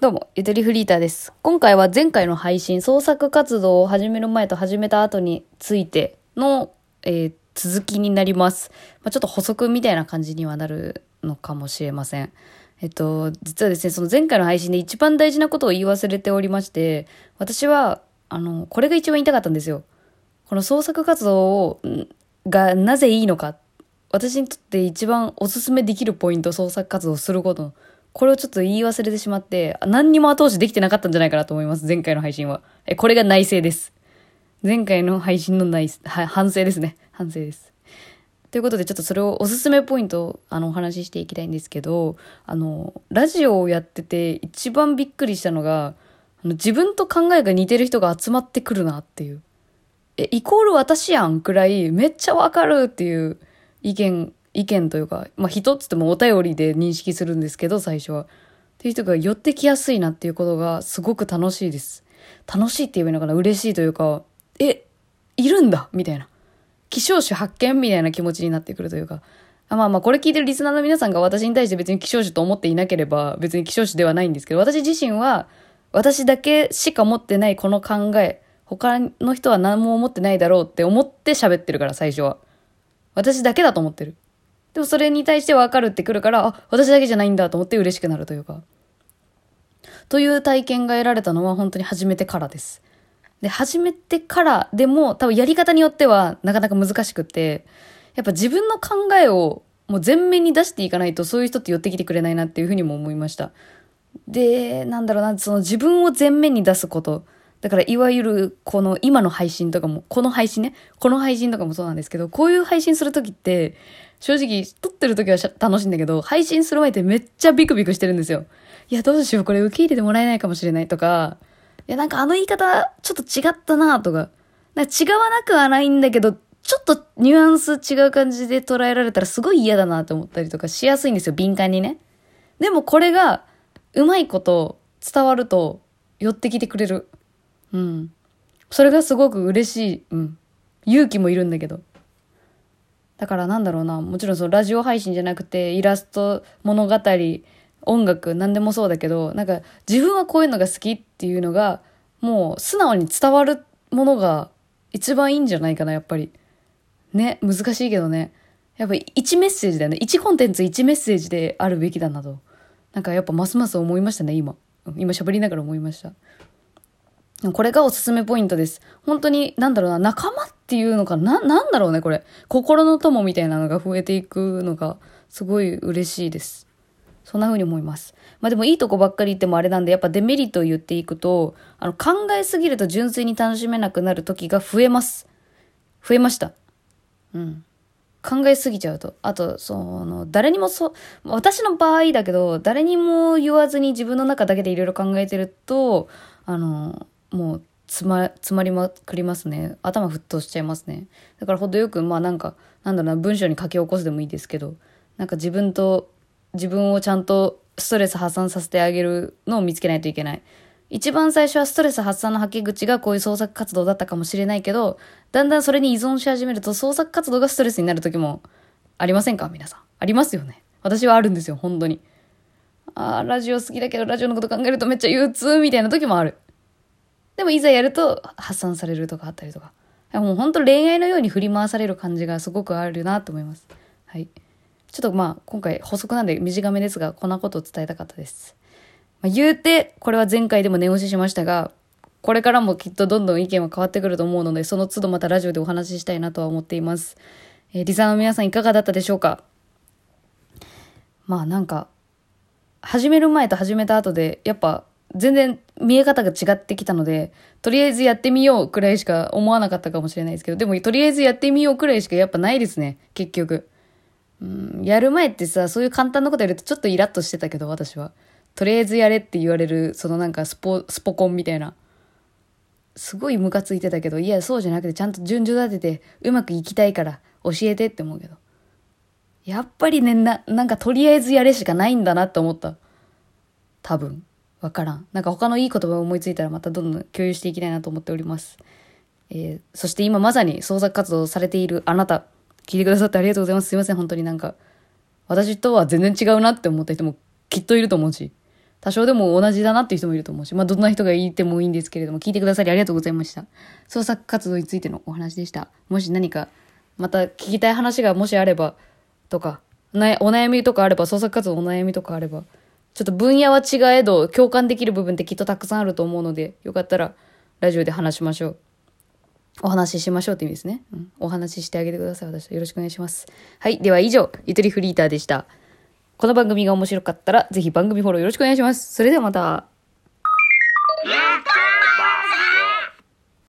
どうも、ゆとりフリーターです。今回は前回の配信、創作活動を始める前と始めた後についての、えー続きになります。まあ、ちょっと補足みたいな感じにはなるのかもしれません。えっと、実はですね、その前回の配信で一番大事なことを言い忘れておりまして、私は、あの、これが一番言いたかったんですよ。この創作活動を、がなぜいいのか。私にとって一番おすすめできるポイント、創作活動をすること。これをちょっと言い忘れてしまって、何にも後押しできてなかったんじゃないかなと思います。前回の配信は。え、これが内省です。前回の配信の内、は反省ですね。反省です。ということで、ちょっとそれをおすすめポイントあのお話ししていきたいんですけど、あの、ラジオをやってて一番びっくりしたのが、あの自分と考えが似てる人が集まってくるなっていう。え、イコール私やんくらいめっちゃわかるっていう意見、意見というか、まあ人っつってもお便りで認識するんですけど、最初は。っていう人が寄ってきやすいなっていうことがすごく楽しいです。楽しいって言えばいいのかな嬉しいというか、え、いるんだみたいな。希少種発見みたいな気持ちになってくるというか。あまあまあ、これ聞いてるリスナーの皆さんが私に対して別に希少種と思っていなければ別に希少種ではないんですけど、私自身は私だけしか持ってないこの考え、他の人は何も思ってないだろうって思って喋ってるから、最初は。私だけだと思ってる。でもそれに対して分かるってくるから、あ、私だけじゃないんだと思って嬉しくなるというか。という体験が得られたのは本当に初めてからです。で、始めてからでも多分やり方によってはなかなか難しくって、やっぱ自分の考えをもう前面に出していかないとそういう人って寄ってきてくれないなっていうふうにも思いました。で、なんだろうな、その自分を前面に出すこと。だからいわゆるこの今の配信とかも、この配信ね、この配信とかもそうなんですけど、こういう配信するときって、正直撮ってるときは楽しいんだけど、配信する前ってめっちゃビクビクしてるんですよ。いや、どうしよう、これ受け入れてもらえないかもしれないとか、いや、なんかあの言い方、ちょっと違ったなとか、なんか違わなくはないんだけど、ちょっとニュアンス違う感じで捉えられたらすごい嫌だなと思ったりとかしやすいんですよ、敏感にね。でもこれが、うまいこと伝わると、寄ってきてくれる。うん。それがすごく嬉しい。うん。勇気もいるんだけど。だからなんだろうな、もちろんそのラジオ配信じゃなくて、イラスト、物語、音楽、何でもそうだけど、なんか自分はこういうのが好きっていうのが、もう素直に伝わるものが一番いいんじゃないかな、やっぱり。ね、難しいけどね。やっぱ1メッセージだよね。1コンテンツ1メッセージであるべきだなと。なんかやっぱますます思いましたね、今。うん今喋りながら思いました。これがおすすめポイントです。本当に、なんだろうな、仲間っていうのかな、なんだろうね、これ。心の友みたいなのが増えていくのが、すごい嬉しいです。そんな風に思います。まあでもいいとこばっかり言ってもあれなんで、やっぱデメリットを言っていくと、あの、考えすぎると純粋に楽しめなくなる時が増えます。増えました。うん。考えすぎちゃうと。あと、その、誰にもそ、私の場合だけど、誰にも言わずに自分の中だけでいろいろ考えてると、あの、もう、つま、詰まりまくりますね。頭沸騰しちゃいますね。だから程よく、まあなんか、なんだろうな、文章に書き起こすでもいいですけど、なんか自分と、自分をちゃんとストレス発散させてあげるのを見つけないといけない。一番最初はストレス発散の吐き口がこういう創作活動だったかもしれないけど、だんだんそれに依存し始めると創作活動がストレスになる時もありませんか？皆さん。ありますよね。私はあるんですよ、本当に。あーラジオ好きだけどラジオのこと考えるとめっちゃ憂鬱みたいな時もある。でもいざやると発散されるとかあったりとか。もう本当恋愛のように振り回される感じがすごくあるなと思います。はい。ちょっとまあ今回補足なんで短めですが、こんなことを伝えたかったです。まあ、言うて、これは前回でも念押ししましたが、これからもきっとどんどん意見は変わってくると思うので、その都度またラジオでお話ししたいなとは思っています。えーリサーの皆さんいかがだったでしょうか？まあなんか、始める前と始めた後で、やっぱ全然見え方が違ってきたので、とりあえずやってみようくらいしか思わなかったかもしれないですけど、でもとりあえずやってみようくらいしかやっぱないですね、結局。うん、やる前ってさ、そういう簡単なことやるとちょっとイラッとしてたけど、私は。とりあえずやれって言われる、そのなんかスポ、スポコンみたいな。すごいムカついてたけど、いや、そうじゃなくてちゃんと順序立ててうまくいきたいから教えてって思うけど。やっぱりね、な、なんかとりあえずやれしかないんだなって思った。多分。わからん。なんか他のいい言葉を思いついたらまたどんどん共有していきたいなと思っております。えーそして今まさに創作活動されているあなた、聞いてくださってありがとうございます。すいません、本当になんか、私とは全然違うなって思った人もきっといると思うし、多少でも同じだなっていう人もいると思うし、まあどんな人がいてもいいんですけれども、聞いてくださりありがとうございました。創作活動についてのお話でした。もし何か、また聞きたい話がもしあれば、とか、お悩みとかあれば、創作活動のお悩みとかあれば、ちょっと分野は違えど、共感できる部分ってきっとたくさんあると思うので、よかったら、ラジオで話しましょう。お話ししましょうって意味ですね。うん、お話ししてあげてください。私よろしくお願いします。はい。では以上、ゆとりフリーターでした。この番組が面白かったら、ぜひ番組フォローよろしくお願いします。それではまた。